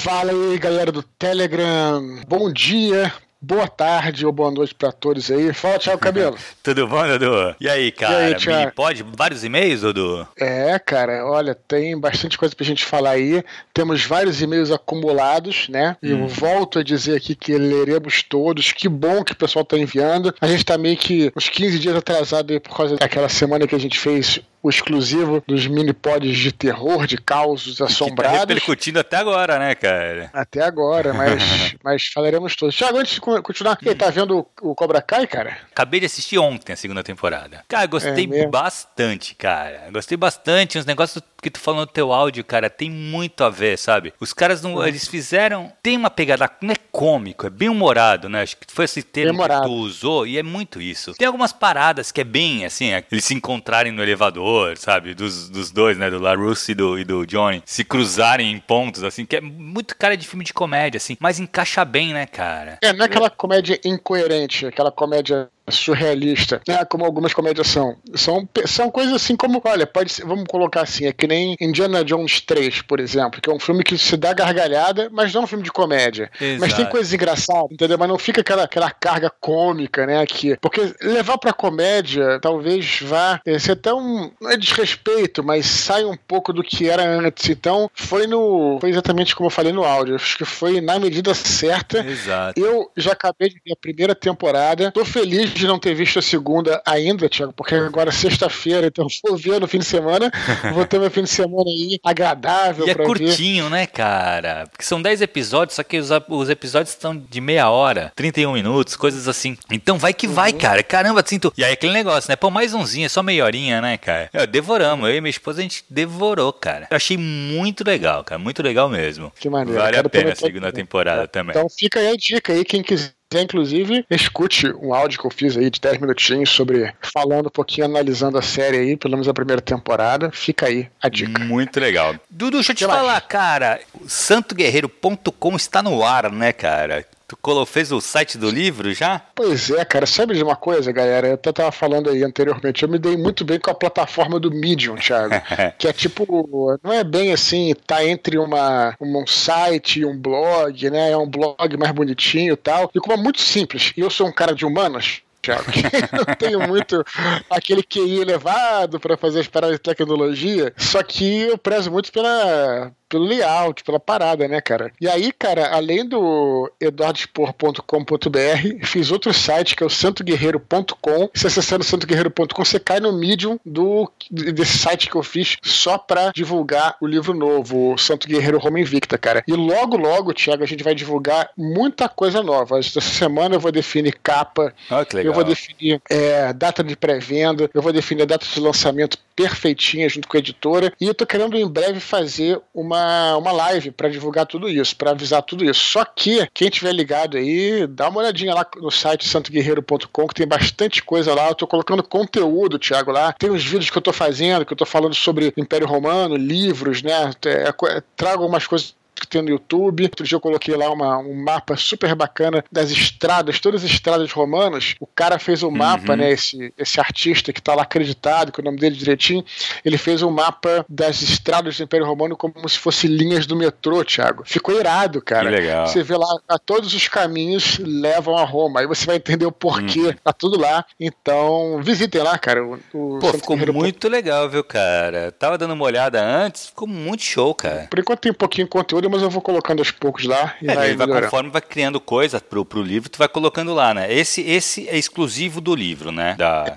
Fala aí, galera do Telegram. Bom dia, boa tarde ou boa noite para todos aí. Fala, Thiago Cabelo. Tudo bom, Dudu? E aí, cara? E aí, Thiago? pode vários e-mails, Dudu? É, cara, olha, tem bastante coisa pra gente falar aí. Temos vários e-mails acumulados, né? Eu Hum. volto a dizer aqui que leremos todos. Que bom que o pessoal tá enviando. A gente tá meio que uns 15 dias atrasado aí por causa daquela semana que a gente fez o exclusivo dos mini pods de terror, de causos Que tá assombrados. repercutindo até agora, né, cara? Até agora, mas, mas falaremos todos. Tiago, antes de co- continuar, aí, tá vendo o, Cobra Kai, cara? Acabei de assistir ontem a segunda temporada. Cara, gostei É bastante, cara. Gostei bastante. Uns negócios que tu falou no teu áudio, cara, tem muito a ver, sabe? Os caras Uhum. não. Eles fizeram. Tem uma pegada. Não é cômico, é bem humorado, né? Acho que foi esse termo Humorado. que tu usou e é muito isso. Tem algumas paradas que é bem assim, é, eles se encontrarem no elevador, sabe? Dos, dos dois, né? Do LaRusse e do, e do Johnny. Se cruzarem em pontos, assim, que é muito cara de filme de comédia, assim. Mas encaixa bem, né, cara? É, não é aquela comédia incoerente, aquela comédia surrealista, né? Como algumas comédias são. São, são coisas assim como, olha, pode ser, vamos colocar assim, é que nem Indiana Jones 3, por exemplo, que é um filme que se dá gargalhada, mas não é um filme de comédia. Mas tem Exato. coisas engraçadas, entendeu? Mas não fica aquela, aquela carga cômica, né? Que, porque levar pra comédia talvez vá eh, ser até um. Não é desrespeito, mas sai um pouco do que era antes. Então, foi no. Foi exatamente como eu falei no áudio. Acho que foi na medida certa. Exato. Eu já acabei de ver a primeira temporada. Tô feliz de não ter visto a segunda ainda, Thiago, porque agora é sexta-feira, então vou ver no fim de semana. Vou ter meu fim de semana aí agradável E é pra ver. curtinho, né, cara? Porque são 10 episódios, só que os, os episódios estão de meia hora, 31 minutos, coisas assim. Então vai que Uhum. vai, cara. Caramba, sinto. E aí aquele negócio, né? Pô, mais umzinho, é só meia horinha, né, cara? É, devoramos. Eu e minha esposa, a gente devorou, cara. Eu achei muito legal, cara. Muito legal mesmo. Que maneiro. Vale a pena a segunda temporada também. Então fica aí a dica aí, quem quiser. Inclusive, escute um áudio que eu fiz aí de 10 minutinhos sobre falando um pouquinho, analisando a série aí, pelo menos a primeira temporada. Fica aí a dica. Muito legal. Dudu, deixa eu te falar, cara. Santoguerreiro.com está no ar, né, cara? Tu fez o site do livro já? Pois é, cara, sabe de uma coisa, galera? Eu até tava falando aí anteriormente, eu me dei muito bem com a plataforma do Medium, Thiago. que é tipo, não é bem assim, tá entre uma, um site e um blog, né? É um blog mais bonitinho e tal. E como é muito simples, e eu sou um cara de humanas. Thiago, que não tenho muito aquele QI elevado para fazer as paradas de tecnologia, só que eu prezo muito pela, pelo layout, pela parada, né, cara? E aí, cara, além do eduardospor.com.br, fiz outro site que é o santoguerreiro.com. Se acessando santoguerreiro.com, você cai no medium do, desse site que eu fiz só pra divulgar o livro novo, o Santo Guerreiro Roma Invicta, cara. E logo, logo, Thiago, a gente vai divulgar muita coisa nova. Essa semana eu vou definir capa, Olha que legal. Eu vou definir é, data de pré-venda, eu vou definir a data de lançamento perfeitinha junto com a editora. E eu tô querendo em breve fazer uma, uma live para divulgar tudo isso, para avisar tudo isso. Só que quem tiver ligado aí, dá uma olhadinha lá no site santoguerreiro.com, que tem bastante coisa lá. Eu tô colocando conteúdo, Thiago, lá. Tem os vídeos que eu tô fazendo, que eu tô falando sobre Império Romano, livros, né? É, co- trago algumas coisas que tem no YouTube. Outro dia eu coloquei lá uma- um mapa super bacana das estradas, todas as estradas romanas. O cara fez um mapa, né? Esse, esse artista que tá lá acreditado, com o nome dele direitinho, ele fez um mapa das estradas do Império Romano como se fossem linhas do metrô, Thiago. Ficou irado, cara. Que legal. Você vê lá, a todos os caminhos levam a Roma. Aí você vai entender o porquê. Uhum. Tá tudo lá. Então, visitem lá, cara. O, o Pô, ficou muito legal, viu, cara? Tava dando uma olhada antes, ficou muito show, cara. Por enquanto tem um pouquinho de conteúdo, mas eu vou colocando aos poucos lá. E É, vai vai, conforme vai criando coisa pro, pro livro, tu vai colocando lá, né? Esse, esse é exclusivo do livro, né? Da,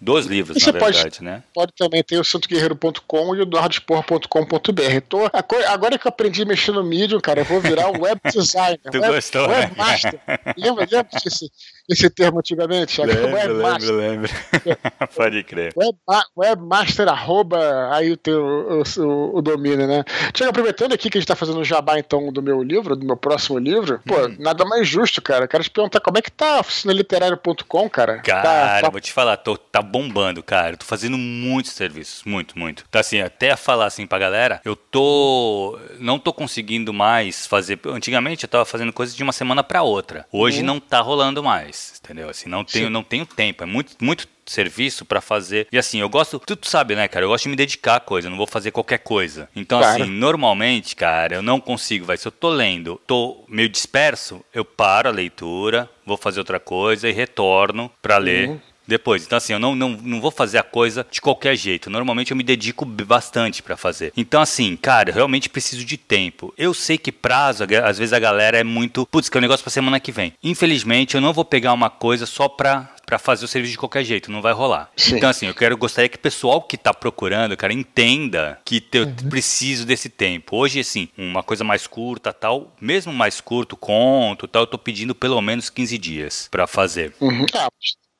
dos livros, E na você pode- verdade, né? Pode também ter o santoguerreiro.com e o. Tô- aco- Agora que eu aprendi a mexer no Medium, cara, eu vou virar um web designer. Tu web, gostou, né? Webmaster. Lembra, lembra desse, esse termo antigamente? Thiago? Lembro, Webmaster. lembro, lembro. Pode crer. Webma- Webmaster, arroba, aí o teu o, o, o domínio, né? Tiago, aproveitando aqui que a gente tá fazendo o jabá, então, do meu livro, do meu próximo livro, pô, Hum. nada mais justo, cara. Quero te perguntar como é que tá a oficinaliterário.com, cara? Cara, tá, vou te falar, tô, tá bombando, cara. Tô fazendo muitos serviços, muito, muito. Então, assim, até falar assim pra galera, eu tô. Não tô conseguindo mais fazer. Antigamente eu tava fazendo coisas de uma semana pra outra. Hoje Uhum. não tá rolando mais, entendeu? Assim, não tenho, Sim. não tenho tempo. É muito, muito serviço para fazer. E assim, eu gosto, tu, tu sabe, né, cara? Eu gosto de me dedicar a coisa, não vou fazer qualquer coisa. Então, Claro. assim, normalmente, cara, eu não consigo, vai. Se eu tô lendo, tô meio disperso, eu paro a leitura, vou fazer outra coisa e retorno pra ler. Uhum. Depois, então assim, eu não, não, não vou fazer a coisa de qualquer jeito. Normalmente eu me dedico bastante pra fazer. Então assim, cara, eu realmente preciso de tempo. Eu sei que prazo, às vezes a galera é muito, putz, que é um negócio pra semana que vem. Infelizmente, eu não vou pegar uma coisa só pra Pra fazer o serviço de qualquer jeito, não vai rolar. Sim. Então, assim, eu quero gostaria que o pessoal que tá procurando, cara, entenda que eu preciso desse tempo. Hoje, assim, uma coisa mais curta, tal, mesmo mais curto, conto, tal, eu tô pedindo pelo menos 15 dias pra fazer. Uhum. Ah,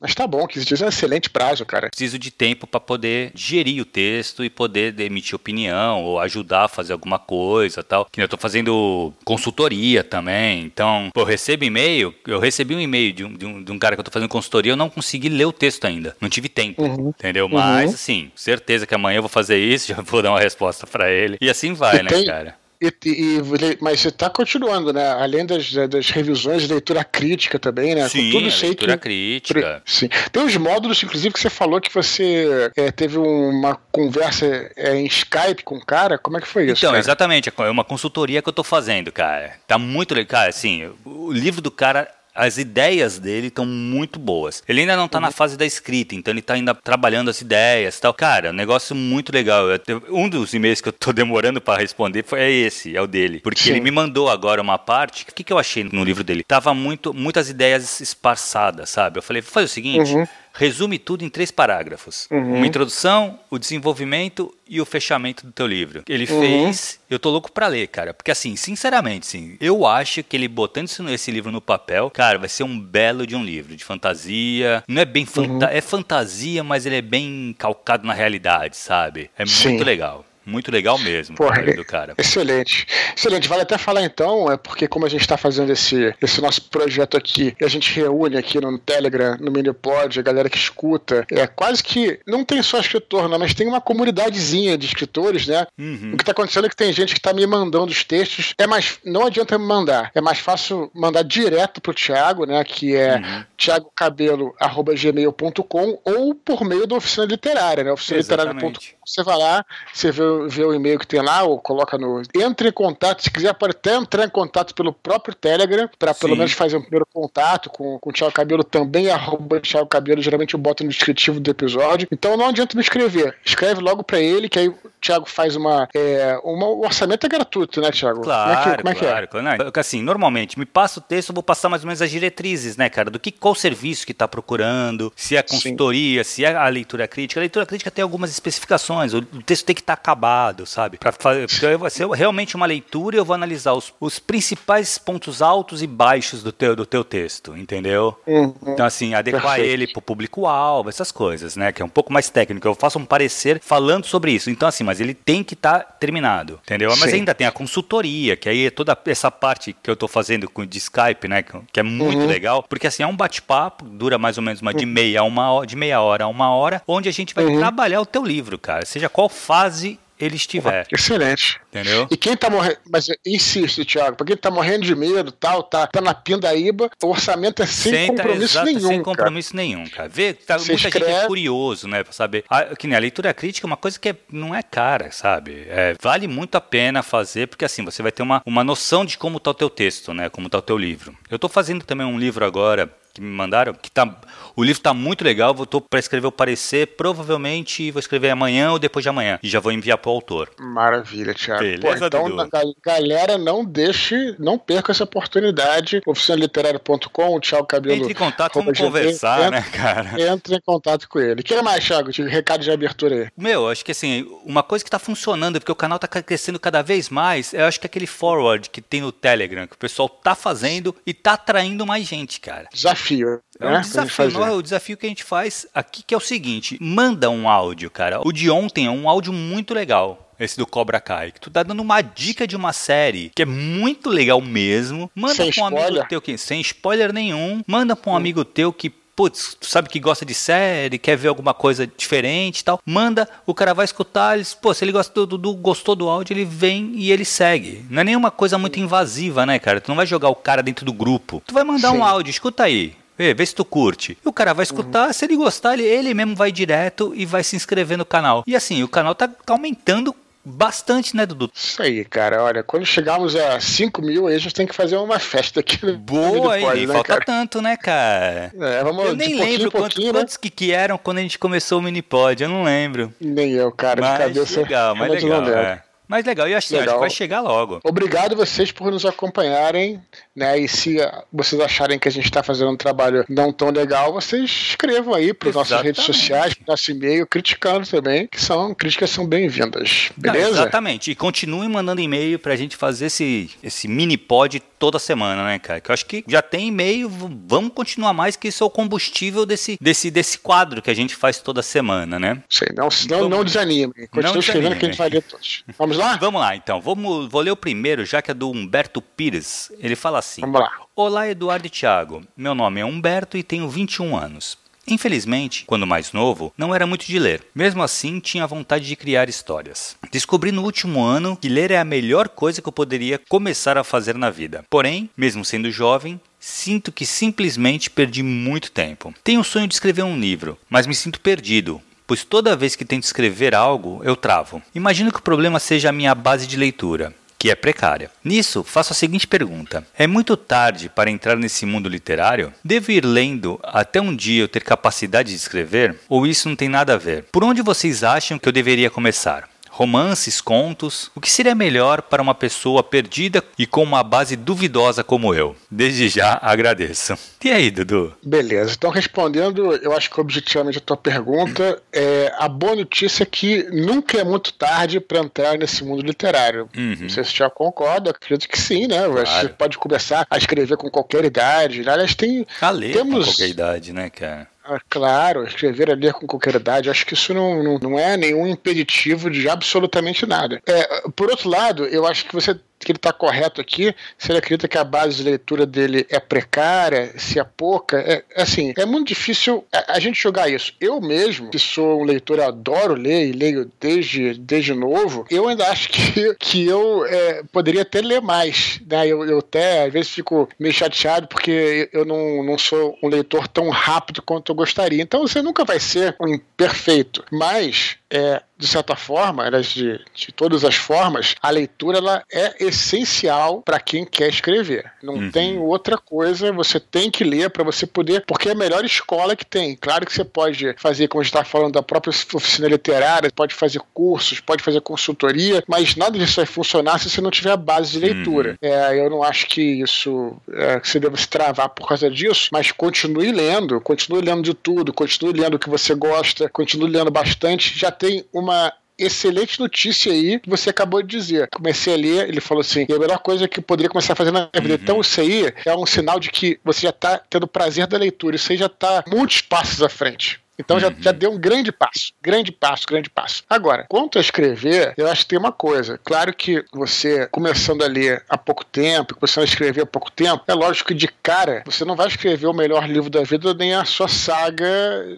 mas- tá bom, 15 dias é um excelente prazo, cara. preciso de tempo para poder digerir o texto e poder emitir opinião ou ajudar a fazer alguma coisa tal. Que eu tô fazendo consultoria também. Então, pô, eu recebo e-mail, eu recebi um e-mail de um, de, um, de um cara que eu tô fazendo consultoria, eu não consegui ler o texto ainda. Não tive tempo. Uhum. Entendeu? Mas, assim, certeza que amanhã eu vou fazer isso, já vou dar uma resposta para ele. E assim vai, E né, tem- cara? E, e- mas você tá continuando, né? Além das, das revisões, leitura crítica também, né? Sim, Com tudo a isso aí leitura que. crítica. Sim. Tem os módulos, inclusive, que você falou que você é, teve uma conversa é, em Skype com o cara. Como é que foi isso? Então, cara? exatamente, é uma consultoria que eu tô fazendo, cara. Tá muito legal, cara, assim, o livro do cara as ideias dele estão muito boas. Ele ainda não tá na fase da escrita, então ele tá ainda trabalhando as ideias e tal. Cara, um negócio muito legal. Eu Um dos e-mails que eu tô demorando para responder foi é esse, é o dele. Porque Sim. ele me mandou agora uma parte. O que, que eu achei no livro dele? Tava muito, muitas ideias esparçadas, sabe? Eu falei, faz o seguinte. Uhum. Resume tudo em três parágrafos. Uhum. Uma introdução, o desenvolvimento e o fechamento do teu livro. Ele Uhum. fez, eu tô louco pra ler, cara. Porque assim, sinceramente, sim, eu acho que ele botando esse livro no papel, cara, vai ser um belo de um livro, de fantasia. Não é bem fanta é fantasia, mas ele é bem calcado na realidade, sabe? É Sim. muito legal. Muito legal mesmo, Porra, cara, do cara. Excelente. Excelente. Vale até falar então, é porque como a gente está fazendo esse, esse nosso projeto aqui, e a gente reúne aqui no Telegram, no Minipod, a galera que escuta, é quase que não tem só escritor, não, mas tem uma comunidadezinha de escritores, né? Uhum. O que está acontecendo é que tem gente que está me mandando os textos. É mais, não adianta me mandar. É mais fácil mandar direto pro Thiago, né? Que é Uhum. thiagocabelo@gmail.com ou por meio da oficina literária, né? Oficinaliterária.com. Você vai lá, você vê, vê o e-mail que tem lá, ou coloca no. Entre em contato, se quiser, pode até entrar em contato pelo próprio Telegram, para pelo menos fazer um primeiro contato com, com o Thiago Cabelo também, arroba Thiago Cabelo, geralmente eu boto no descritivo do episódio. Então não adianta me escrever. Escreve logo para ele, que aí o Thiago faz uma. É, uma o orçamento é gratuito, né, Thiago? Claro, como é que, como é, que é? claro. claro. Assim, normalmente, me passa o texto, eu vou passar mais ou menos as diretrizes, né, cara? Do que qual serviço que tá procurando, se é a Sim. consultoria, se é a leitura crítica. A leitura crítica tem algumas especificações, o texto tem que estar acabado, sabe? Pra fazer, porque vai ser realmente uma leitura e eu vou analisar os, os principais pontos altos e baixos do teu, do teu texto, entendeu? Uhum. Então, assim, adequar Perfeito. ele pro público-alvo, essas coisas, né? Que é um pouco mais técnico. Eu faço um parecer falando sobre isso. Então, assim, mas ele tem que estar terminado, entendeu? Mas Sim. ainda tem a consultoria, que aí é toda essa parte que eu tô fazendo com de Skype, né? Que é muito Uhum. legal, porque assim, é um bate-papo, dura mais ou menos uma de meia a uma hora, de meia hora a uma hora, onde a gente vai Uhum. trabalhar o teu livro, cara. Seja qual fase ele estiver, Excelente. entendeu? E quem tá morrendo. Mas insisto, Thiago, pra quem tá morrendo de medo tal, tá, tá na pindaíba, o orçamento é sem Senta, compromisso exato, nenhum. Sem cara. compromisso nenhum, cara. Vê, tá, muita gente é escreve- curioso, né, pra saber. A, que nem a leitura crítica é uma coisa que é- não é cara, sabe? É, vale muito a pena fazer, porque assim, você vai ter uma, uma noção de como tá o teu texto, né, como tá o teu livro. Eu tô fazendo também um livro agora, que me mandaram, que tá, o livro tá muito legal, tô pra escrever o parecer, provavelmente vou escrever amanhã ou depois de amanhã, e já vou enviar pro autor. Maravilha, Thiago. Beleza, Pô, então, galera, não deixe, não perca essa oportunidade. Oficinaliterária.com, o Thiago Cabelo. Entre em contato, vamos conversar, Entra- né, cara? Entre em contato com ele. O que mais, Thiago? De recado de abertura aí. Meu, acho que assim, uma coisa que tá funcionando, porque o canal tá crescendo cada vez mais, eu acho que é aquele forward que tem no Telegram, que o pessoal tá fazendo e tá atraindo mais gente, cara. Desafio. É né? um gente desafio, não é o desafio que a gente faz aqui, que é o seguinte: manda um áudio, cara. O de ontem é um áudio muito legal. Esse do Cobra Kai, que tu tá dando uma dica de uma série que é muito legal mesmo. Manda Sem pra um amigo spoiler? teu que, sem spoiler nenhum, manda pra um amigo teu que, putz, tu sabe que gosta de série, quer ver alguma coisa diferente e tal. Manda, o cara vai escutar, ele, pô, se ele gostou do, do- gostou do áudio, ele vem e ele segue. Não é nenhuma coisa muito invasiva, né, cara? Tu não vai jogar o cara dentro do grupo. Tu vai mandar Sim. um áudio, escuta aí. Vê, vê se tu curte. E o cara vai escutar, uhum. se ele gostar, ele, ele mesmo vai direto e vai se inscrever no canal. E assim, o canal tá, tá aumentando bastante, né, Dudu? Isso aí, cara. Olha, quando chegarmos a 5 mil, aí a gente tem que fazer uma festa aqui no Boa, aí, né, falta cara? tanto, né, cara? É, vamos eu nem lembro quantos, né? quantos que, que eram quando a gente começou o Minipod, eu não lembro. Nem eu, cara, mas de cabeça. Legal, mas legal, é. Mas legal, e assim, legal. acho que vai chegar logo. Obrigado vocês por nos acompanharem, né? E se vocês acharem que a gente está fazendo um trabalho não tão legal, vocês escrevam aí para nossas redes sociais, nosso e-mail, criticando também, que são críticas são bem-vindas. Beleza? Não, exatamente. E continuem mandando e-mail para a gente fazer esse, esse mini pod toda semana, né, cara? Que eu acho que já tem e-mail, vamos continuar mais, que isso é o combustível desse, desse, desse quadro que a gente faz toda semana, né? Sei, não, não, não, não desanime. Continue escrevendo que a gente vai ler todos. Vamos lá? Vamos lá, então. Vamos, vou ler o primeiro, já que é do Humberto Pires. Ele fala assim: Vamos lá. Olá, Eduardo e Thiago. Meu nome é Humberto e tenho 21 anos. Infelizmente, quando mais novo, não era muito de ler. Mesmo assim, tinha vontade de criar histórias. Descobri no último ano que ler é a melhor coisa que eu poderia começar a fazer na vida. Porém, mesmo sendo jovem, sinto que simplesmente perdi muito tempo. Tenho o sonho de escrever um livro, mas me sinto perdido, pois toda vez que tento escrever algo, eu travo. Imagino que o problema seja a minha base de leitura que é precária. Nisso, faço a seguinte pergunta: É muito tarde para entrar nesse mundo literário? Devo ir lendo até um dia eu ter capacidade de escrever? Ou isso não tem nada a ver? Por onde vocês acham que eu deveria começar? Romances, contos, o que seria melhor para uma pessoa perdida e com uma base duvidosa como eu? Desde já agradeço. E aí, Dudu? Beleza, então respondendo, eu acho que objetivamente a tua pergunta, é, a boa notícia é que nunca é muito tarde para entrar nesse mundo literário. Uhum. Não sei se você já concorda, acredito que sim, né? Claro. Você pode começar a escrever com qualquer idade. Aliás, tem. A ler temos... com qualquer idade, né, cara? Ah, claro, escrever a ler com qualquer idade, acho que isso não, não, não é nenhum impeditivo de absolutamente nada. É, por outro lado, eu acho que você que ele está correto aqui, se ele acredita que a base de leitura dele é precária, se é pouca, é, assim, é muito difícil a, a, gente jogar isso. Eu mesmo, que sou um leitor, adoro ler e leio desde, desde novo, eu ainda acho que, que eu é, poderia até ler mais, né? Eu, eu até, às vezes, fico meio chateado porque eu não, não sou um leitor tão rápido quanto eu gostaria. Então, você nunca vai ser um imperfeito, mas é, de certa forma, de, de todas as formas, a leitura ela é essencial para quem quer escrever. Não uhum. tem outra coisa, você tem que ler para você poder, porque é a melhor escola que tem. Claro que você pode fazer, como a gente está falando, da própria oficina literária, pode fazer cursos, pode fazer consultoria, mas nada disso vai funcionar se você não tiver a base de leitura. Uhum. É, eu não acho que isso é, que você deva se travar por causa disso, mas continue lendo, continue lendo de tudo, continue lendo o que você gosta, continue lendo bastante. Já tem uma excelente notícia aí que você acabou de dizer. Comecei a ler, ele falou assim: a melhor coisa que eu poderia começar a fazer na minha vida. Uhum. Então, isso aí é um sinal de que você já está tendo prazer da leitura. Isso aí já está muitos passos à frente. Então uhum. já, já deu um grande passo, grande passo, grande passo. Agora, quanto a escrever, eu acho que tem uma coisa. Claro que você começando a ler há pouco tempo, começando a escrever há pouco tempo, é lógico que de cara você não vai escrever o melhor livro da vida nem a sua saga.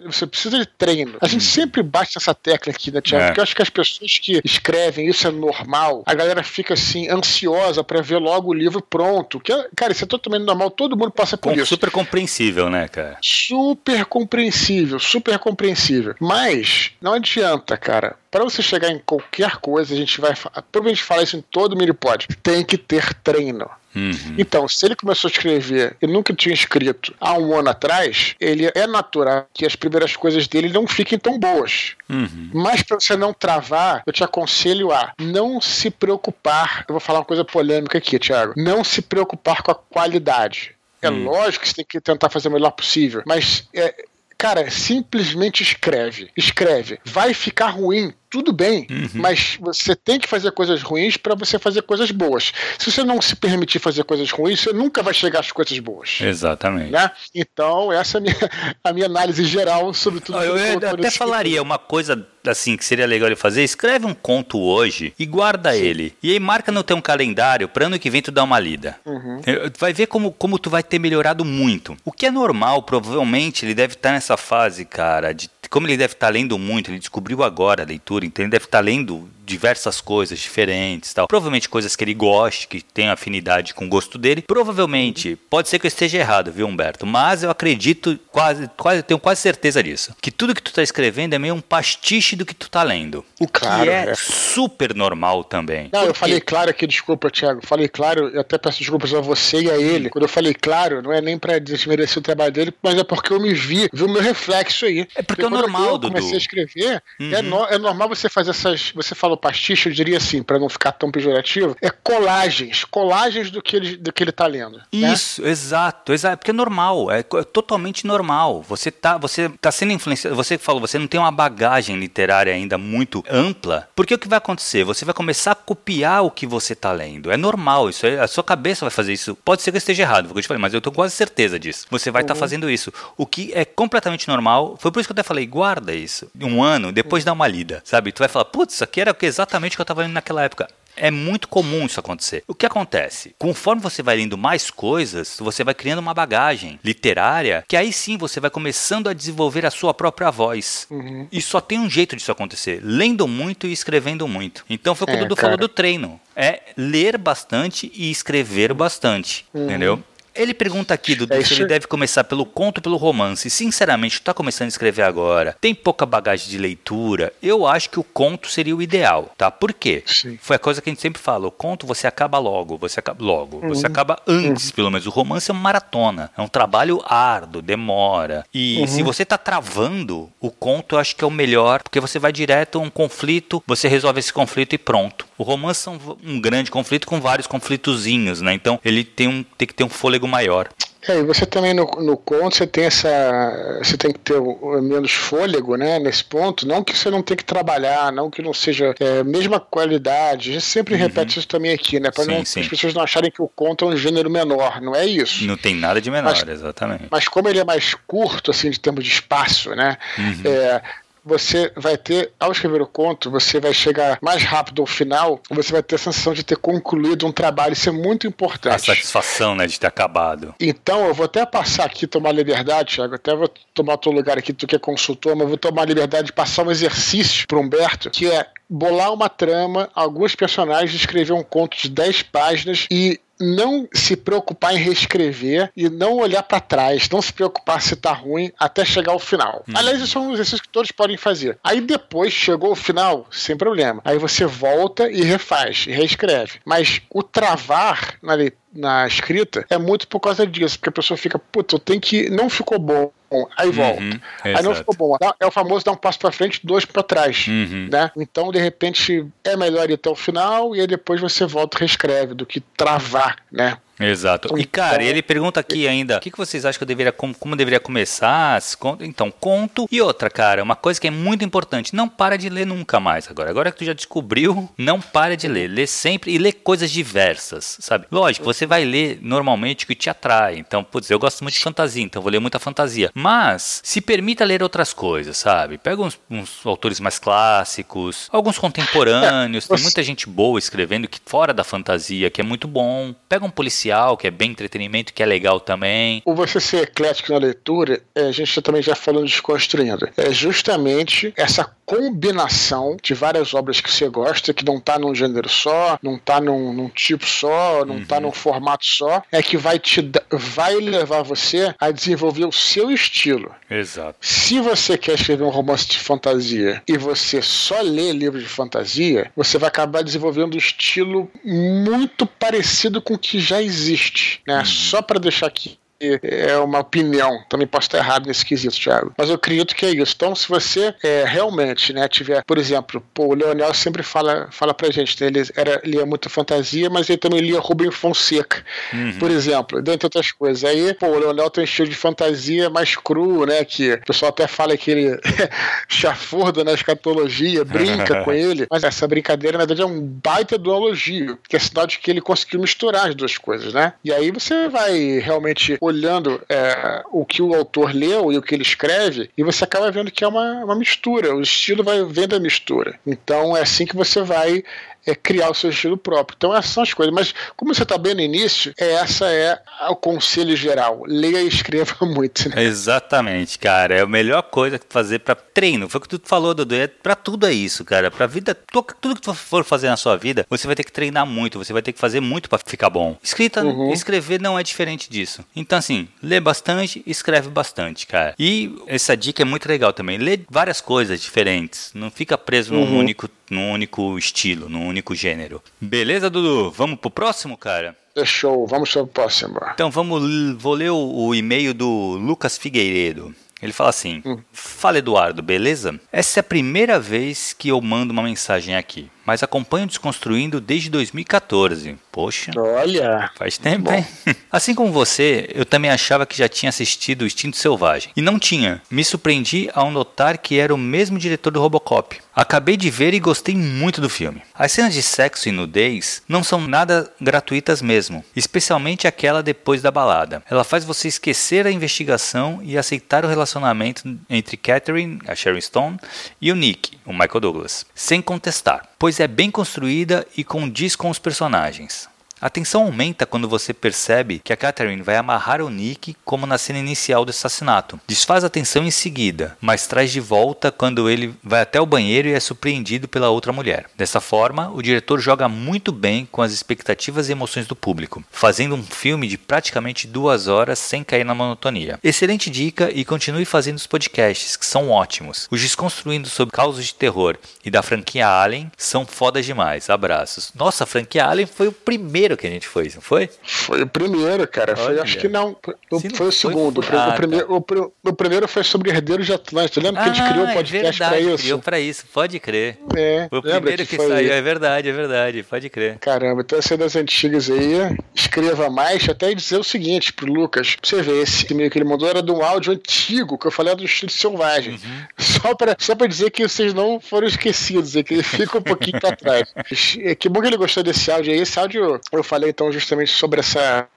Você precisa de treino. A gente uhum. sempre bate nessa tecla aqui, né, Tiago? É. Porque eu acho que as pessoas que escrevem isso é normal. A galera fica assim, ansiosa para ver logo o livro pronto. Que, cara, isso é totalmente normal, todo mundo passa por Com, isso. Super compreensível, né, cara? Super compreensível, super super compreensível. Mas não adianta, cara. Para você chegar em qualquer coisa, a gente vai. Provavelmente falar isso em todo o Miripod. Tem que ter treino. Uhum. Então, se ele começou a escrever e nunca tinha escrito há um ano atrás, ele é natural que as primeiras coisas dele não fiquem tão boas. Uhum. Mas para você não travar, eu te aconselho a não se preocupar. Eu vou falar uma coisa polêmica aqui, Thiago. Não se preocupar com a qualidade. É hum. lógico que você tem que tentar fazer o melhor possível, mas é, Cara, simplesmente escreve. Escreve. Vai ficar ruim tudo bem, uhum. mas você tem que fazer coisas ruins para você fazer coisas boas. Se você não se permitir fazer coisas ruins, você nunca vai chegar às coisas boas. Exatamente. Né? Então, essa é a minha, a minha análise geral sobre tudo. Eu, eu, eu até falaria uma coisa assim que seria legal ele fazer, escreve um conto hoje e guarda Sim. ele. E aí marca no teu calendário para ano que vem tu dar uma lida. Uhum. Vai ver como, como tu vai ter melhorado muito. O que é normal, provavelmente ele deve estar nessa fase, cara, de como ele deve estar lendo muito, ele descobriu agora a leitura, então ele deve estar lendo diversas coisas diferentes tal. Provavelmente coisas que ele goste, que tenha afinidade com o gosto dele. Provavelmente, pode ser que eu esteja errado, viu, Humberto? Mas eu acredito, quase, quase tenho quase certeza disso. Que tudo que tu tá escrevendo é meio um pastiche do que tu tá lendo. O claro, que é, é, super normal também. Não, eu falei claro aqui, desculpa, Thiago. Falei claro, eu até peço desculpas a você e a ele. Quando eu falei claro, não é nem pra desmerecer o trabalho dele, mas é porque eu me vi, vi o meu reflexo aí. É porque é normal, eu comecei a escrever, é uhum. é, no, é normal você fazer essas. Você falou pastiche, eu diria assim, para não ficar tão pejorativo, é colagens, colagens do que ele, do que ele tá lendo. Né? Isso, né? exato, exato. Porque é normal, é, é, totalmente normal. Você tá, você tá sendo influenciado. Você falou, você não tem uma bagagem literária ainda muito ampla. Porque o que vai acontecer? Você vai começar a copiar o que você tá lendo. É normal, isso é, a sua cabeça vai fazer isso. Pode ser que eu esteja errado, porque eu te falei, mas eu tô quase certeza disso. Você vai estar tá uhum. fazendo isso. O que é completamente normal. Foi por isso que eu até falei, guarda isso. Um ano, depois dá uma lida, sabe? Tu vai falar, putz, isso aqui era exatamente o que eu estava lendo naquela época. É muito comum isso acontecer. O que acontece? Conforme você vai lendo mais coisas, você vai criando uma bagagem literária que aí sim você vai começando a desenvolver a sua própria voz. Uhum. E só tem um jeito disso acontecer: lendo muito e escrevendo muito. Então foi o que o é, Dudu falou do treino. É ler bastante e escrever bastante. Uhum. Entendeu? Ele pergunta aqui, Dudu, é se ele deve começar pelo conto ou pelo romance. Sinceramente, tá começando a escrever agora, tem pouca bagagem de leitura, eu acho que o conto seria o ideal, tá? Por quê? Sim. Foi a coisa que a gente sempre fala, o conto você acaba logo, você acaba logo, uhum. você acaba antes, uhum. pelo menos. O romance é uma maratona, é um trabalho árduo, demora. E uhum. se você tá travando, o conto eu acho que é o melhor, porque você vai direto a um conflito, você resolve esse conflito e pronto. O romance é um, um grande conflito com vários conflitozinhos, né? Então ele tem, um, tem que ter um fôlego maior. É, e você também no, no conto você tem essa. Você tem que ter menos fôlego, né? Nesse ponto. Não que você não tenha que trabalhar, não que não seja é, mesma qualidade. A gente sempre uhum. repete isso também aqui, né? Para as pessoas não acharem que o conto é um gênero menor. Não é isso. Não tem nada de menor, mas, exatamente. Mas como ele é mais curto, assim, de termos de espaço, né? Uhum. É, você vai ter, ao escrever o conto, você vai chegar mais rápido ao final, você vai ter a sensação de ter concluído um trabalho, isso é muito importante. A satisfação, né, de ter acabado. Então, eu vou até passar aqui, tomar liberdade, Thiago, até vou tomar o teu lugar aqui, tu que é consultor, mas vou tomar a liberdade de passar um exercício para Humberto, que é bolar uma trama, alguns personagens, escrever um conto de 10 páginas e não se preocupar em reescrever e não olhar para trás, não se preocupar se tá ruim até chegar ao final. Hum. Aliás, isso é um exercício que todos podem fazer. Aí depois chegou o final, sem problema. Aí você volta e refaz, e reescreve. Mas o travar na leitura na escrita é muito por causa disso, porque a pessoa fica, puta, eu tenho que. Não ficou bom. Aí volta. Uhum, aí não ficou bom. É o famoso dar um passo para frente, dois para trás. Uhum. Né? Então, de repente, é melhor ir até o final e aí depois você volta e reescreve, do que travar, né? Exato. E cara, ele pergunta aqui ainda, o que, que vocês acham que eu deveria, como, como deveria começar? Então, conto. E outra, cara, uma coisa que é muito importante, não para de ler nunca mais agora. Agora que tu já descobriu, não para de ler. Lê sempre e lê coisas diversas, sabe? Lógico, você vai ler normalmente o que te atrai. Então, putz, eu gosto muito de fantasia, então vou ler muita fantasia. Mas, se permita ler outras coisas, sabe? Pega uns, uns autores mais clássicos, alguns contemporâneos, tem muita gente boa escrevendo que fora da fantasia, que é muito bom. Pega um policial que é bem entretenimento, que é legal também. O você ser eclético na leitura, é, a gente também já falando desconstruindo, é justamente essa combinação de várias obras que você gosta, que não tá num gênero só, não tá num, num tipo só, não tá uhum. tá num formato só, é que vai te vai levar você a desenvolver o seu estilo. Exato. Se você quer escrever um romance de fantasia e você só lê livros de fantasia, você vai acabar desenvolvendo um estilo muito parecido com o que já existe, né? Uhum. Só para deixar aqui é uma opinião. Também posso estar errado nesse quesito, Thiago. Mas eu acredito que é isso. Então, se você é, realmente né, tiver, por exemplo, pô, o Leonel sempre fala, fala pra gente, né, ele era, lia muita fantasia, mas ele também lia Rubem Fonseca, uhum. por exemplo, dentre outras coisas. Aí, pô, o Leonel tem um estilo de fantasia mais cru, né? Que o pessoal até fala que ele chafurda na escatologia, brinca com ele, mas essa brincadeira, na verdade, é um baita do elogio, que é sinal de que ele conseguiu misturar as duas coisas, né? E aí você vai realmente olhando é, o que o autor leu e o que ele escreve, e você acaba vendo que é uma, uma mistura. O estilo vai vendo a mistura. Então é assim que você vai é, criar o seu estilo próprio. Então essas são as coisas. Mas como você está bem no início, é, essa é o conselho geral. Leia e escreva muito. Né? Exatamente, cara. É a melhor coisa que fazer para treino. Foi o que tu falou, Dudu. É, para tudo é isso, cara. Para vida, tudo que tu for fazer na sua vida, você vai ter que treinar muito, você vai ter que fazer muito para ficar bom. Escrita, uhum. escrever não é diferente disso. Então assim, lê bastante, escreve bastante, cara. E essa dica é muito legal também. Lê várias coisas diferentes. Não fica preso uhum. num único num único estilo, num único gênero. Beleza, Dudu? Vamos pro próximo, cara? Show, vamos pro próximo. Então vamos, vou ler o, o e-mail do Lucas Figueiredo. Ele fala assim: hum. Fala Eduardo, beleza? Essa é a primeira vez que eu mando uma mensagem aqui mas acompanho Desconstruindo desde 2014. Poxa. Olha. Faz tempo, hein? Assim como você, eu também achava que já tinha assistido o Instinto Selvagem. E não tinha. Me surpreendi ao notar que era o mesmo diretor do Robocop. Acabei de ver e gostei muito do filme. As cenas de sexo e nudez não são nada gratuitas mesmo, especialmente aquela depois da balada. Ela faz você esquecer a investigação e aceitar o relacionamento entre Catherine, a Sharon Stone, e o Nick, o Michael Douglas, sem contestar, pois é bem construída e condiz com os personagens. A tensão aumenta quando você percebe que a Catherine vai amarrar o Nick como na cena inicial do assassinato. Desfaz a tensão em seguida, mas traz de volta quando ele vai até o banheiro e é surpreendido pela outra mulher. Dessa forma, o diretor joga muito bem com as expectativas e emoções do público, fazendo um filme de praticamente duas horas sem cair na monotonia. Excelente dica e continue fazendo os podcasts, que são ótimos. Os desconstruindo sobre causos de terror e da franquia Alien são fodas demais. Abraços. Nossa, a franquia Alien foi o primeiro primeiro que a gente foi, não foi? Foi o primeiro, cara. Foi, acho que não. O, foi, foi o segundo. Foi, ah, o, primeiro, o, o, primeiro foi sobre Herdeiros de Atlântico. Lembra ah, que a gente ah, criou o um é podcast é pra isso? criou pra isso, pode crer. É, foi o primeiro que, que saiu, é verdade, é verdade, pode crer. Caramba, então essa é das antigas aí. Escreva mais, até dizer o seguinte pro Lucas. Pra você ver, esse e-mail que ele mandou era de um áudio antigo, que eu falei do estilo selvagem. Uhum. Só, pra, só pra dizer que vocês não foram esquecidos, é que ele fica um pouquinho pra trás. É, que bom que ele gostou desse áudio aí. Esse áudio eu falei então justamente sobre essa,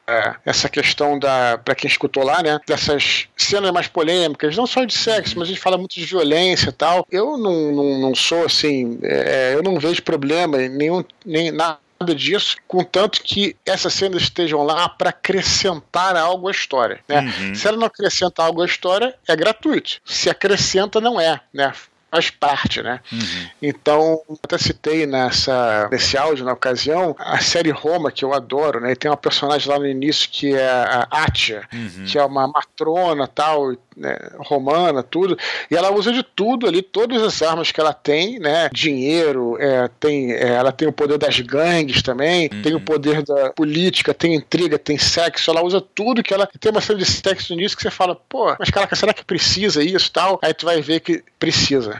essa questão da, para quem escutou lá, né, dessas cenas mais polêmicas, não só de sexo, mas a gente fala muito de violência e tal. Eu não, não, não sou assim, é, eu não vejo problema nenhum, nem nada disso, contanto que essas cenas estejam lá para acrescentar algo à história. Né? Uhum. Se ela não acrescenta algo à história, é gratuito. Se acrescenta, não é. Né? Faz parte, né? Uhum. Então, até citei nessa, nesse áudio, na ocasião, a série Roma, que eu adoro, né? E tem uma personagem lá no início que é a Atia, uhum. que é uma matrona tal, né, romana, tudo, e ela usa de tudo ali, todas as armas que ela tem, né? Dinheiro, é, tem, é, ela tem o poder das gangues também, uhum. tem o poder da política, tem intriga, tem sexo, ela usa tudo que ela. Tem uma cena de sexo no início que você fala, pô, mas caraca, será que precisa isso tal? Aí tu vai ver que precisa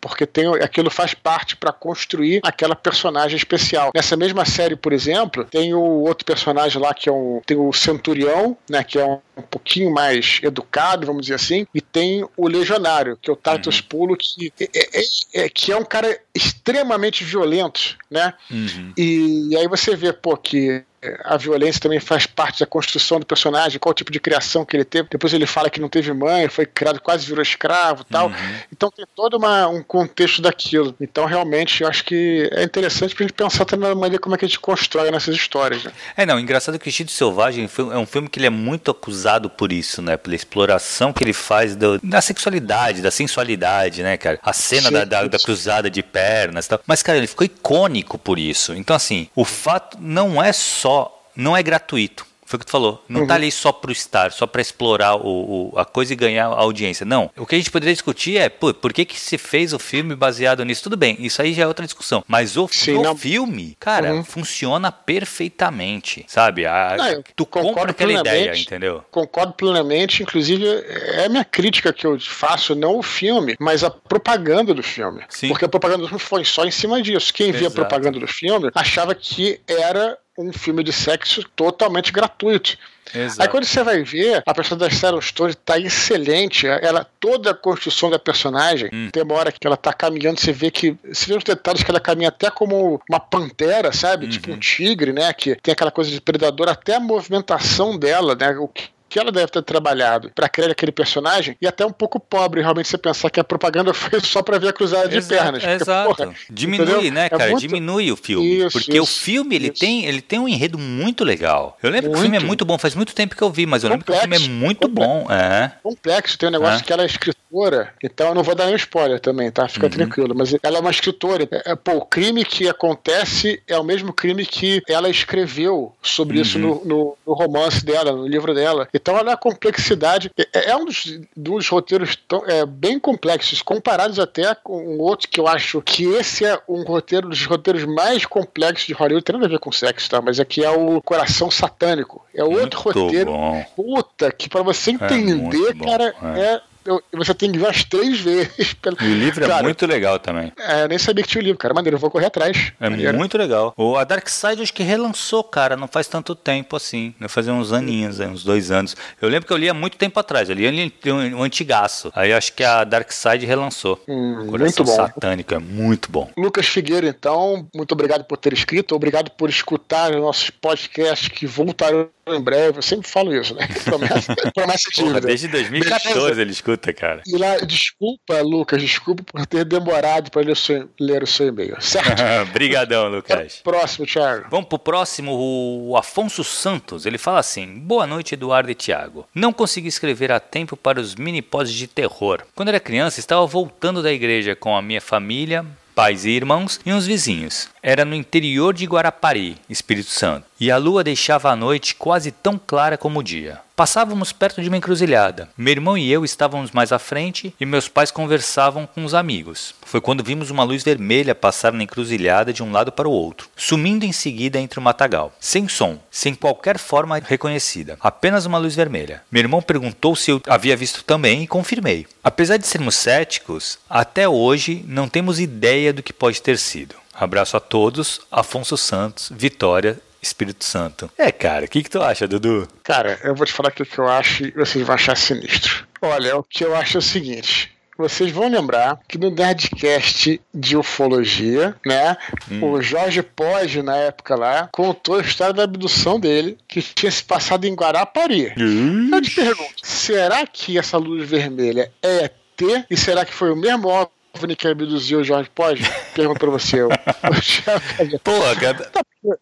porque tem, aquilo faz parte para construir aquela personagem especial. Nessa mesma série, por exemplo, tem o outro personagem lá que é um, tem o Centurião, né, que é um, um pouquinho mais educado, vamos dizer assim, e tem o Legionário, que é o Titus uhum. Pulo, que é, é, é, que é um cara extremamente violento, né? Uhum. E, e aí você vê, pô, que a violência também faz parte da construção do personagem, qual tipo de criação que ele teve. Depois ele fala que não teve mãe, foi criado quase virou escravo tal. Uhum. Então tem todo uma, um contexto daquilo. Então realmente eu acho que é interessante pra gente pensar também na maneira como é que a gente constrói nessas histórias. Né? É, não, engraçado que o Instinto Selvagem é um filme que ele é muito acusado por isso, né? Pela exploração que ele faz do, da sexualidade, da sensualidade, né, cara? A cena Sim, da, da, da, cruzada de pernas tal. Mas, cara, ele ficou icônico por isso. Então, assim, o fato não é só, não é gratuito. Foi o que tu falou. Não tá uhum. tá ali só pro estar, só para explorar o, o, a coisa e ganhar a audiência. Não. O que a gente poderia discutir é, pô, por que, que se fez o filme baseado nisso? Tudo bem, isso aí já é outra discussão. Mas o, Sim, o filme, cara, uhum. funciona perfeitamente. Sabe? A, não, tu compra aquela ideia, entendeu? Concordo plenamente. Inclusive, é a minha crítica que eu faço, não o filme, mas a propaganda do filme. Sim. Porque a propaganda do filme foi só em cima disso. Quem via a propaganda do filme achava que era um filme de sexo totalmente gratuito. Exato. Aí quando você vai ver, a personagem da Sharon Stone tá excelente. Ela, toda a construção da personagem, hum. tem uma hora que ela tá caminhando, você vê que. Você vê os detalhes que ela caminha até como uma pantera, sabe? Uhum. Tipo um tigre, né? Que tem aquela coisa de predador, até a movimentação dela, né? O que que ela deve ter trabalhado para criar aquele personagem e até um pouco pobre realmente você pensar que a propaganda foi só para ver a cruzada de Exato, pernas. Porque, Exato. porra, Diminui, entendeu? né, É cara? muito- Diminui o filme. Isso, porque o isso, filme, ele isso. tem, ele tem um enredo muito legal. Eu lembro que o filme é Muito. muito bom, faz muito tempo que eu vi, mas eu lembro que o filme é Complexo, muito bom. É. complexo. Tem um negócio É. que ela é escritora, então eu não vou dar nenhum spoiler também, tá? Uhum. Fica tranquilo. Mas ela é uma escritora. É, é, pô, o crime que acontece é o mesmo crime que ela escreveu sobre isso Uhum. no, no- no romance dela, no livro dela. Então ela é a complexidade. É, é um dos, dos roteiros tão, é, bem complexos, comparados até com um outro que eu acho que esse é um roteiro dos roteiros mais complexos de Hollywood. Tem nada a ver com sexo, tá? Mas aqui é o Coração Satânico. É outro Muito roteiro bom. Puta, que pra você entender, cara, é. É. eu- você tem que ver umas três vezes. pelo- E o livro é Cara, muito legal também. É, eu nem sabia que tinha o livro, cara. Maneiro, eu vou correr atrás. É Maneiro. muito legal. O, a Dark Side acho que relançou, cara, não faz tanto tempo assim. Não fazia uns aninhos, uns dois anos. Eu lembro que eu lia muito tempo atrás, eu lia um, um antigaço. Aí acho que a Dark Side relançou. Hum, Coração muito bom. Satânico é muito bom. Lucas Figueira, então, muito obrigado por ter escrito, obrigado por escutar os nossos podcasts que voltarão em breve. Eu sempre falo isso, né? Promessa, promessa de Porra, desde 2014 Beleza. ele escuta, cara. E lá, desculpa, Lucas, desculpa por ter demorado para ler, o seu- ler o seu e-mail, certo? Obrigadão, Lucas. próximo, Thiago. Vamos pro próximo, o Afonso Santos. Ele fala assim: Boa noite, Eduardo e Thiago. Não consegui escrever a tempo para os mini pods de terror. Quando era criança, estava voltando da igreja com a minha família, pais e irmãos e uns vizinhos. Era no interior de Guarapari, Espírito Santo, e a lua deixava a noite quase tão clara como o dia. Passávamos perto de uma encruzilhada. Meu irmão e eu estávamos mais à frente e meus pais conversavam com os amigos. Foi quando vimos uma luz vermelha passar na encruzilhada de um lado para o outro, sumindo em seguida entre o matagal. Sem som, sem qualquer forma reconhecida, apenas uma luz vermelha. Meu irmão perguntou se eu havia visto também e confirmei. Apesar de sermos céticos, até hoje não temos ideia do que pode ter sido. Abraço a todos, Afonso Santos, Vitória, Espírito Santo. É, cara, o que, que tu acha, Dudu? Cara, eu vou te falar o que eu acho e vocês vão achar sinistro. Olha, o que eu acho é o seguinte. Vocês vão lembrar que no Nerdcast de ufologia, né? O Jorge Pode, na época lá, contou a história da abdução dele, que tinha se passado em Guarapari. Eu te pergunto, será que essa luz vermelha é ET? E será que foi o mesmo OVNI que abduziu o Jorge Pode? Pergunto pra você. Pô, cara,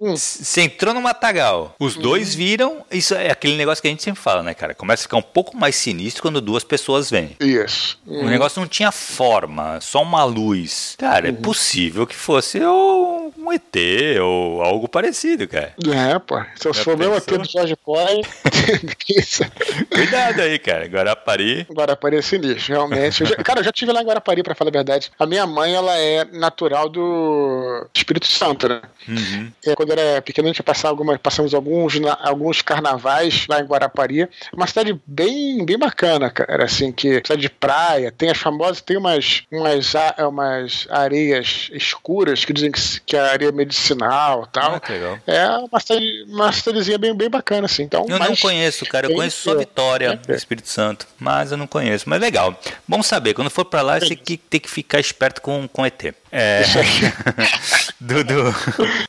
Hum, você entrou no matagal. Os dois viram. Isso é aquele negócio que a gente sempre fala, né, cara? Começa a ficar um pouco mais sinistro quando duas pessoas vêm. Isso. O negócio não tinha forma, só uma luz. Cara, é possível que fosse um ET ou algo parecido, cara. É, pô. Se eu Já sou mesmo pensou? aqui do Jorge Pode. Cuidado aí, cara. Guarapari. Guarapari é sinistro, realmente. Eu já- cara, eu já estive lá em Guarapari, pra falar a verdade. A minha mãe, ela é natural do Espírito Santo, né? Uhum. É, quando eu era pequeno, a gente ia passar algumas, passamos alguns, na- alguns carnavais lá em Guarapari. É Uma cidade bem, bem bacana, cara. Assim, que cidade de praia, tem as famosas, tem umas, umas, é, umas areias escuras que dizem que, que é areia medicinal e tal. Ah, que legal. É uma, cidade, uma cidadezinha bem, bem bacana, assim. Então, Eu não mas- conheço, cara. Eu conheço só Vitória, que- Espírito Santo. Mas eu não conheço. Mas legal. Bom saber. Quando for pra lá, você tem que ficar esperto com, com ET. É. Dudu.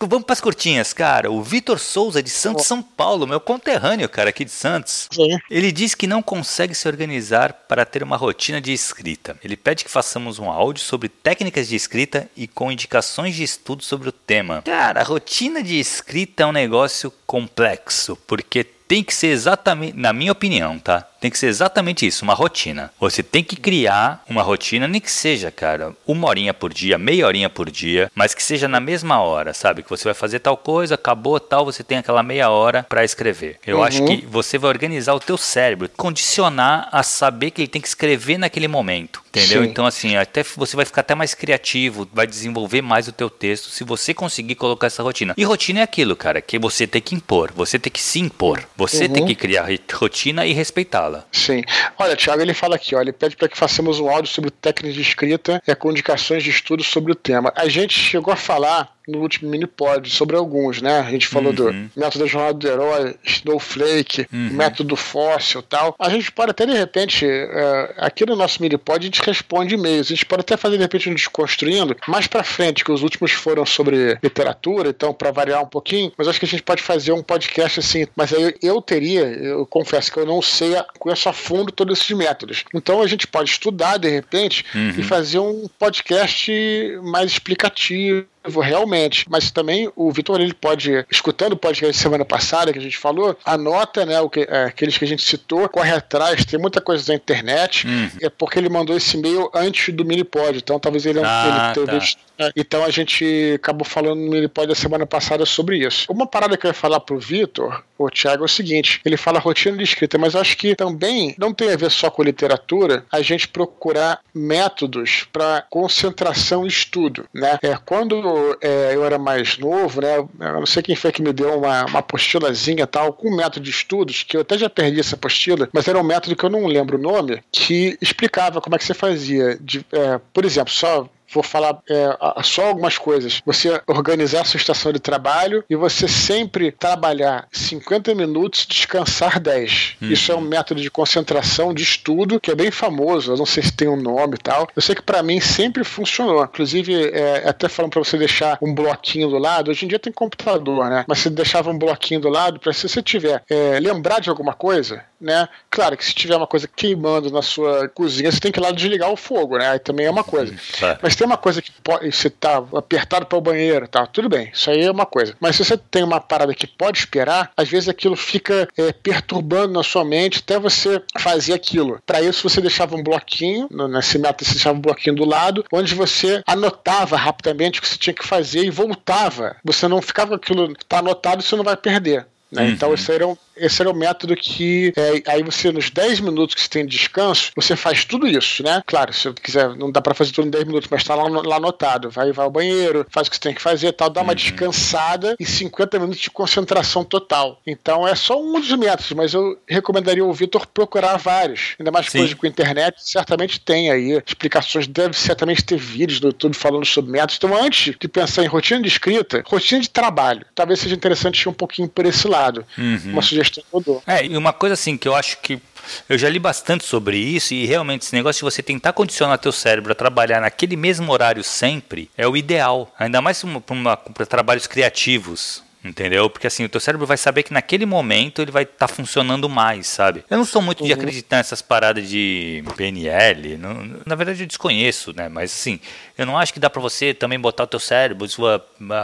Vamos pras curtinhas, cara. O Vitor Souza, de Santos, São Paulo, meu conterrâneo, cara, aqui de Santos. Sim. Ele diz que não consegue se organizar para ter uma rotina de escrita. Ele pede que façamos um áudio sobre técnicas de escrita e com indicações de estudo sobre o tema. Cara, a rotina de escrita é um negócio complexo, porque tem que ser exatamente, na minha opinião, tá? Tem que ser exatamente isso, uma rotina. Você tem que criar uma rotina, nem que seja, cara, uma horinha por dia, meia horinha por dia, mas que seja na mesma hora, sabe? Que você vai fazer tal coisa, acabou tal, você tem aquela meia hora para escrever. Eu Uhum. acho que você vai organizar o teu cérebro, condicionar a saber que ele tem que escrever naquele momento, entendeu? Sim. Então assim, até você vai ficar até mais criativo, vai desenvolver mais o teu texto se você conseguir colocar essa rotina. E rotina é aquilo, cara, que você tem que impor, você tem que se impor, você Uhum. tem que criar ri- rotina e respeitá-la. Sim. Olha, Thiago, ele fala aqui, ó, ele pede para que façamos um áudio sobre técnicas de escrita e com indicações de estudo sobre o tema. A gente chegou a falar no último mini-pod sobre alguns, né? A gente falou uhum. do método da jornada do herói, Snowflake, uhum. método fóssil tal. A gente pode até, de repente, uh, aqui no nosso mini-pod, a gente responde e-mails. A gente pode até fazer, de repente, um desconstruindo mais pra frente, que os últimos foram sobre literatura, então, para variar um pouquinho, mas acho que a gente pode fazer um podcast assim. Mas aí eu teria, eu confesso que eu não sei, conheço a fundo todos esses métodos. Então a gente pode estudar, de repente, uhum. e fazer um podcast mais explicativo realmente. Mas também o Vitor ele pode, escutando o podcast semana passada que a gente falou, anota, né, o que, é, aqueles que a gente citou, corre atrás, tem muita coisa na internet, uhum. é porque ele mandou esse e-mail antes do Minipod, então talvez ele, ah, ele tenha tá. É, então a gente acabou falando no Minipod da semana passada sobre isso. Uma parada que eu ia falar pro Vitor, o Thiago, é o seguinte: ele fala rotina de escrita, mas acho que também não tem a ver só com literatura a gente procurar métodos para concentração e estudo. Né? É, quando é, eu era mais novo, né, eu não sei quem foi que me deu uma, uma apostilazinha tal, com um método de estudos, que eu até já perdi essa apostila, mas era um método que eu não lembro o nome, que explicava como é que você fazia. De, é, por exemplo, só vou falar é, só algumas coisas. Você organizar a sua estação de trabalho e você sempre trabalhar 50 minutos, descansar 10. Uhum. Isso é um método de concentração, de estudo, que é bem famoso. Eu não sei se tem um nome e tal. Eu sei que para mim sempre funcionou. Inclusive, é, até falando para você deixar um bloquinho do lado. Hoje em dia tem computador, né? Mas você deixava um bloquinho do lado para se você tiver é, lembrar de alguma coisa, né? Claro que se tiver uma coisa queimando na sua cozinha, você tem que ir lá desligar o fogo, né? Aí também é uma coisa. Uhum. Mas tem uma coisa que pode, você tá apertado para o banheiro, tá, tudo bem, isso aí é uma coisa. Mas se você tem uma parada que pode esperar, às vezes aquilo fica é, perturbando na sua mente até você fazer aquilo. Para isso você deixava um bloquinho, nesse método você deixava um bloquinho do lado, onde você anotava rapidamente o que você tinha que fazer e voltava. Você não ficava com aquilo tá anotado, você não vai perder. Né? Uhum. Então, esse era, um, esse era o método que é, aí você, nos 10 minutos que você tem de descanso, você faz tudo isso, né? Claro, se você quiser, não dá para fazer tudo em 10 minutos, mas tá lá, lá anotado. Vai, vai ao banheiro, faz o que você tem que fazer tal, dá uma uhum. descansada e 50 minutos de concentração total. Então, é só um dos métodos, mas eu recomendaria o Vitor procurar vários. Ainda mais Sim. coisa com internet, certamente tem aí explicações, deve certamente ter vídeos no YouTube falando sobre métodos. Então, antes de pensar em rotina de escrita, rotina de trabalho, talvez seja interessante ir um pouquinho por esse lado lado. Uhum. Uma sugestão que eu dou. É, e uma coisa assim que eu acho que eu já li bastante sobre isso e realmente esse negócio de você tentar condicionar teu cérebro a trabalhar naquele mesmo horário sempre é o ideal. Ainda mais para trabalhos criativos. Entendeu? Porque assim, o teu cérebro vai saber que naquele momento ele vai estar tá funcionando mais, sabe? Eu não sou muito uhum. de acreditar nessas paradas de PNL. Não, na verdade, eu desconheço, né? Mas assim, eu não acho que dá para você também botar o teu cérebro, sua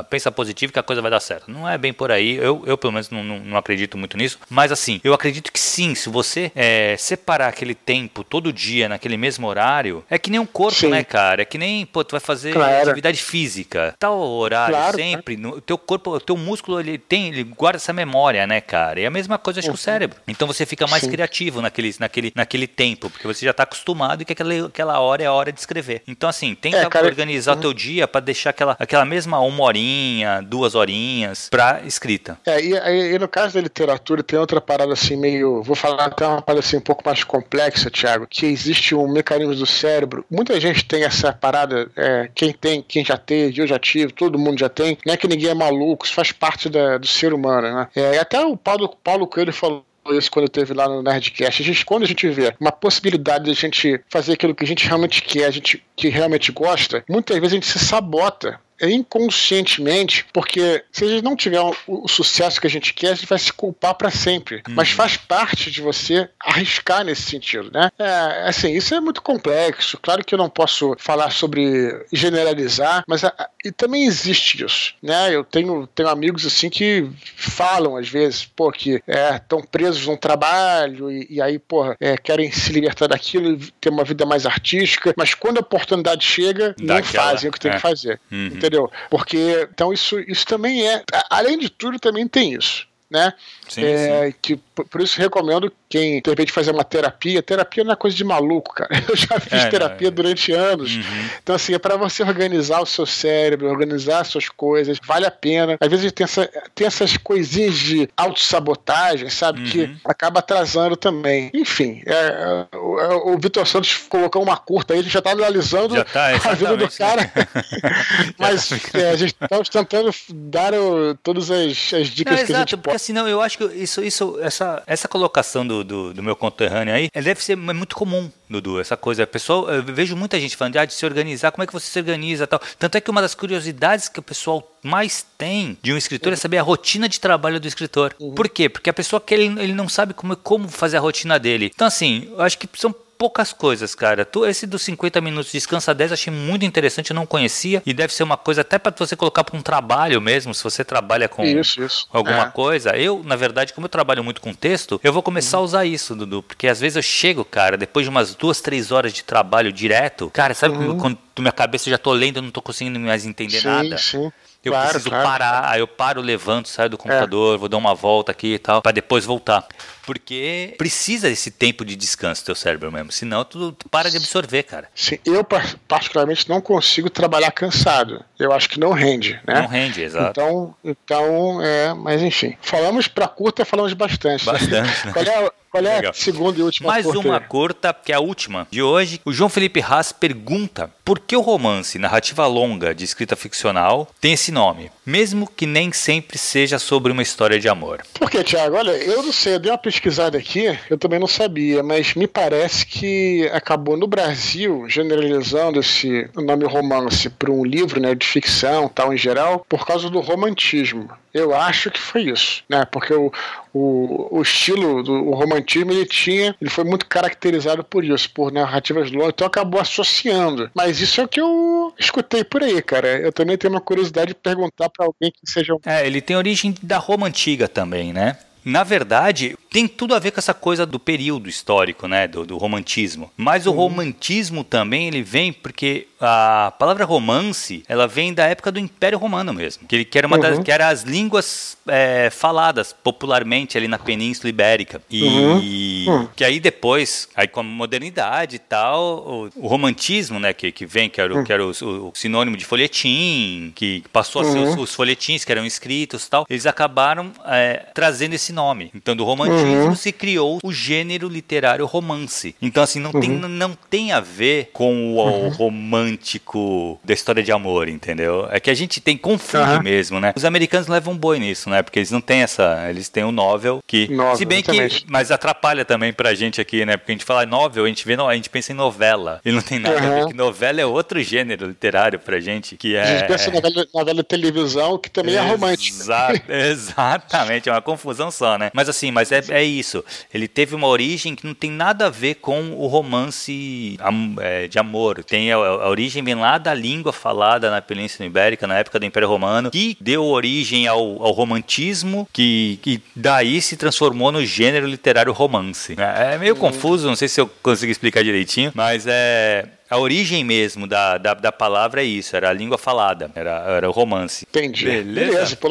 pensa positivo que a coisa vai dar certo. Não é bem por aí. Eu, eu pelo menos, não, não, não acredito muito nisso. Mas assim, eu acredito que sim, se você é, separar aquele tempo todo dia naquele mesmo horário, é que nem um corpo, sim. né, cara? É que nem, pô, tu vai fazer claro. atividade física. Tal horário, claro, sempre. No, o teu corpo, o teu músculo, ele tem, ele guarda essa memória, né, cara? E a mesma coisa acho uhum. com o cérebro. Então você fica mais sim. criativo naquele, naquele, naquele tempo, porque você já tá acostumado e que aquela, aquela hora é a hora de escrever. Então, assim, tenta é, cara, organizar o uhum. teu dia para deixar aquela, aquela mesma uma horinha, duas horinhas para escrita. É, e, e, no caso da literatura tem outra parada assim meio, vou falar até uma parada assim um pouco mais complexa, Thiago, que existe um mecanismo do cérebro. Muita gente tem essa parada, é, quem tem, quem já teve, eu já tive, todo mundo já tem. Não é que ninguém é maluco, isso faz parte da, do ser humano, né? É, até o Paulo, Paulo Coelho falou isso quando teve lá no Nerdcast. A gente, quando a gente vê uma possibilidade de a gente fazer aquilo que a gente realmente quer, a gente que realmente gosta, muitas vezes a gente se sabota inconscientemente, porque se a gente não tiver o, o, sucesso que a gente quer, a gente vai se culpar para sempre. Uhum. Mas faz parte de você arriscar nesse sentido, né? É, assim, isso é muito complexo. Claro que eu não posso falar sobre generalizar, mas a, e também existe isso, né? Eu tenho, tenho amigos assim que falam às vezes, pô, que estão é, presos num trabalho e, e aí, porra, é, querem se libertar daquilo e ter uma vida mais artística, mas quando a oportunidade chega, não fazem o que tem que é. fazer. Uhum entendeu? Porque, então, isso, isso também é. Além de tudo, também tem isso. Né? Sim, é, sim. Que, por isso recomendo quem de repente fazer uma terapia. Terapia não é coisa de maluco, cara. Eu já fiz é, terapia é. durante anos. Uhum. Então, assim, é para você organizar o seu cérebro, organizar as suas coisas, vale a pena. Às vezes tem, essa, tem essas coisinhas de autossabotagem, sabe? Uhum. Que acaba atrasando também. Enfim, é, o, o Vitor Santos colocou uma curta aí, a gente já tá analisando já tá, a vida do cara. Mas é, a gente tá tentando dar o, todas as, as dicas não, que exato, a gente porque pode. assim, não, eu acho que isso, isso, essa, essa colocação do, do, do meu conterrâneo aí, deve ser muito comum, Dudu, essa coisa. A pessoa, eu vejo muita gente falando de, ah, de se organizar, como é que você se organiza tal. Tanto é que uma das curiosidades que o pessoal mais tem de um escritor é saber a rotina de trabalho do escritor. Uhum. Por quê? Porque a pessoa que ele, ele não sabe como, como fazer a rotina dele. Então, assim, eu acho que são poucas coisas, cara. Tu, esse dos 50 minutos de descansa 10 achei muito interessante, eu não conhecia. E deve ser uma coisa até para você colocar para um trabalho mesmo, se você trabalha com Isso, isso. alguma É. coisa. Eu, na verdade, como eu trabalho muito com texto, eu vou começar a usar isso, Dudu. Porque às vezes eu chego, cara, depois de umas duas, três horas de trabalho direto, cara, sabe Uhum. quando minha cabeça eu já tô lendo, eu não tô conseguindo mais entender Sim, nada. sim. Eu Claro, preciso claro. É. parar, aí eu paro, levanto, saio do computador, vou dar uma volta aqui e tal, pra depois voltar. Porque precisa desse tempo de descanso teu cérebro mesmo, senão tu, tu para de absorver, cara. Sim, eu par- particularmente não consigo trabalhar cansado. Eu acho que não rende, né? Não rende, exato. Então, então, é, mas enfim. Falamos pra curta, falamos bastante. Bastante, né? Qual é, a- qual é a segunda e última Mais curta? uma aí? curta, que é a última de hoje. O João Felipe Haas pergunta por que o romance, narrativa longa de escrita ficcional, tem esse nome, mesmo que nem sempre seja sobre uma história de amor. Por que, Thiago? Olha, eu não sei, eu dei uma pesquisada aqui, eu também não sabia, mas me parece que acabou no Brasil generalizando esse nome romance para um livro né, de ficção, tal, em geral, por causa do romantismo. Eu acho que foi isso, né? Porque o, o, o estilo do romantismo ele tinha, ele foi muito caracterizado por isso, por narrativas longas, então acabou associando. Mas isso é o que eu escutei por aí, cara. Eu também tenho uma curiosidade de perguntar para alguém que seja É, ele tem origem da Roma antiga também, né? Na verdade, tem tudo a ver com essa coisa do período histórico, né, do, do romantismo. Mas o romantismo também ele vem porque a palavra romance, ela vem da época do Império Romano mesmo, que ele que era uma das Uhum. que era as línguas é, faladas popularmente ali na Península Ibérica e Uhum. que aí depois, aí com a modernidade e tal, o, o romantismo, né, que, que vem, que era, o, que era o, o sinônimo de folhetim, que passou a ser os, Uhum. os folhetins que eram escritos e tal, eles acabaram é, trazendo esse nome. Então, do romantismo Uhum. se criou o gênero literário romance. Então, assim, não, tem, não tem a ver com o, o romântico da história de amor, entendeu? É que a gente tem, confunde mesmo, né? Os americanos levam um boi nisso, né? Porque eles não têm essa. Eles têm o novel, que. Novel, se bem que. Mas atrapalha também pra gente aqui, né? Porque a gente fala novel, a gente, vê, a gente pensa em novela. E não tem nada a ver, que novela é outro gênero literário pra gente, que é. A gente pensa na velha, na velha televisão, que também é romântica. Exa- exatamente, é uma confusão só, né? Mas assim, mas é, é isso. Ele teve uma origem que não tem nada a ver com o romance é, de amor. Tem a, a origem vem lá da língua falada na Península Ibérica, na época do Império Romano, que deu origem ao, ao romantismo, que, que daí se transformou no gênero literário romance. É, é meio confuso, não sei se eu consigo explicar direitinho, mas é. A origem mesmo da, da, da palavra é isso, era a língua falada, era, era o romance. Entendi. Beleza. Beleza. Pô,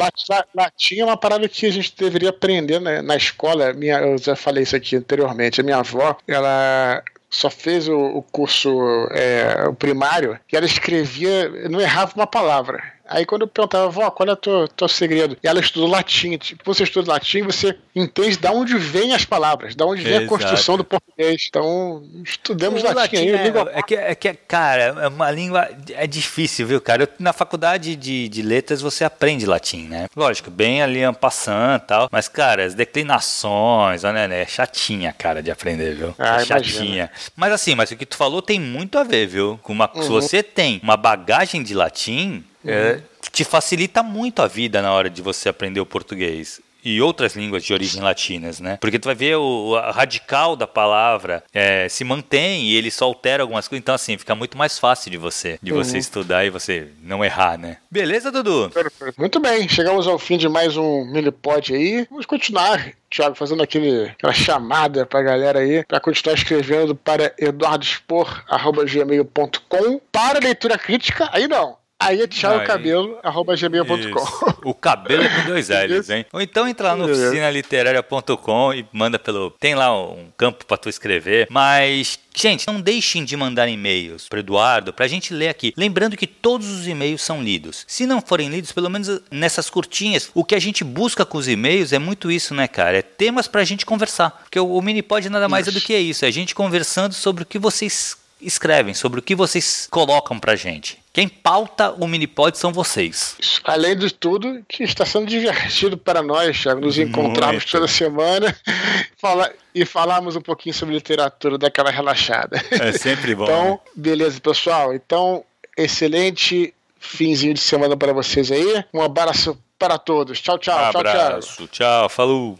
latim, é uma parada que a gente deveria aprender na, na escola. Minha, eu já falei isso aqui anteriormente. A minha avó, ela só fez o, o curso é, o primário e ela escrevia, não errava uma palavra. Aí quando eu perguntava, vó, qual é o teu, teu segredo? E ela estudou latim. Tipo, você estuda latim, você entende de onde vêm as palavras, de onde vem Exato. a construção do português. Então, estudamos O latim, aí. é, língua- é, que, é que, cara, é uma língua. É difícil, viu, cara? Eu- na faculdade de, de letras você aprende latim, né? Lógico, bem ali passando e tal. Mas, cara, as declinações, olha, né? É chatinha, cara, de aprender, viu? Ah, é chatinha. Mas assim, mas o que tu falou tem muito a ver, viu? Com uma, Uhum. Se você tem uma bagagem de latim, é, te facilita muito a vida na hora de você aprender o português. E outras línguas de origem latinas, né? Porque tu vai ver o, o radical da palavra é, se mantém e ele só altera algumas coisas. Então, assim, fica muito mais fácil de você, de você estudar e você não errar, né? Beleza, Dudu? Muito bem, chegamos ao fim de mais um Minipod aí. Vamos continuar, Thiago, fazendo aquele, aquela chamada pra galera aí, pra continuar escrevendo para eduardospor.gmail.com para leitura crítica, aí não. Aí é tchau Aí, cabelo, arroba gmail.com. O cabelo é com dois L's, hein? Ou então entra lá no oficinaliteraria.com e manda pelo. Tem lá um campo para tu escrever. Mas Gente, não deixem de mandar e-mails para Eduardo para a gente ler aqui. Lembrando que todos os e-mails são lidos. Se não forem lidos, pelo menos nessas curtinhas, o que a gente busca com os e-mails é muito isso, né, cara? É temas para a gente conversar. Porque o, o Minipod nada mais isso. é do que isso. É a gente conversando sobre o que vocês escrevem, sobre o que vocês colocam pra gente. Quem pauta o Minipod são vocês. Além de tudo, que está sendo divertido para nós, Thiago, nos encontrarmos Muito. toda semana e falarmos um pouquinho sobre literatura daquela relaxada. É sempre bom. então, né? beleza, pessoal. Então, excelente finzinho de semana para vocês aí. Um abraço para todos. Tchau, tchau. Um abraço. Tchau, tchau. Tchau, falou.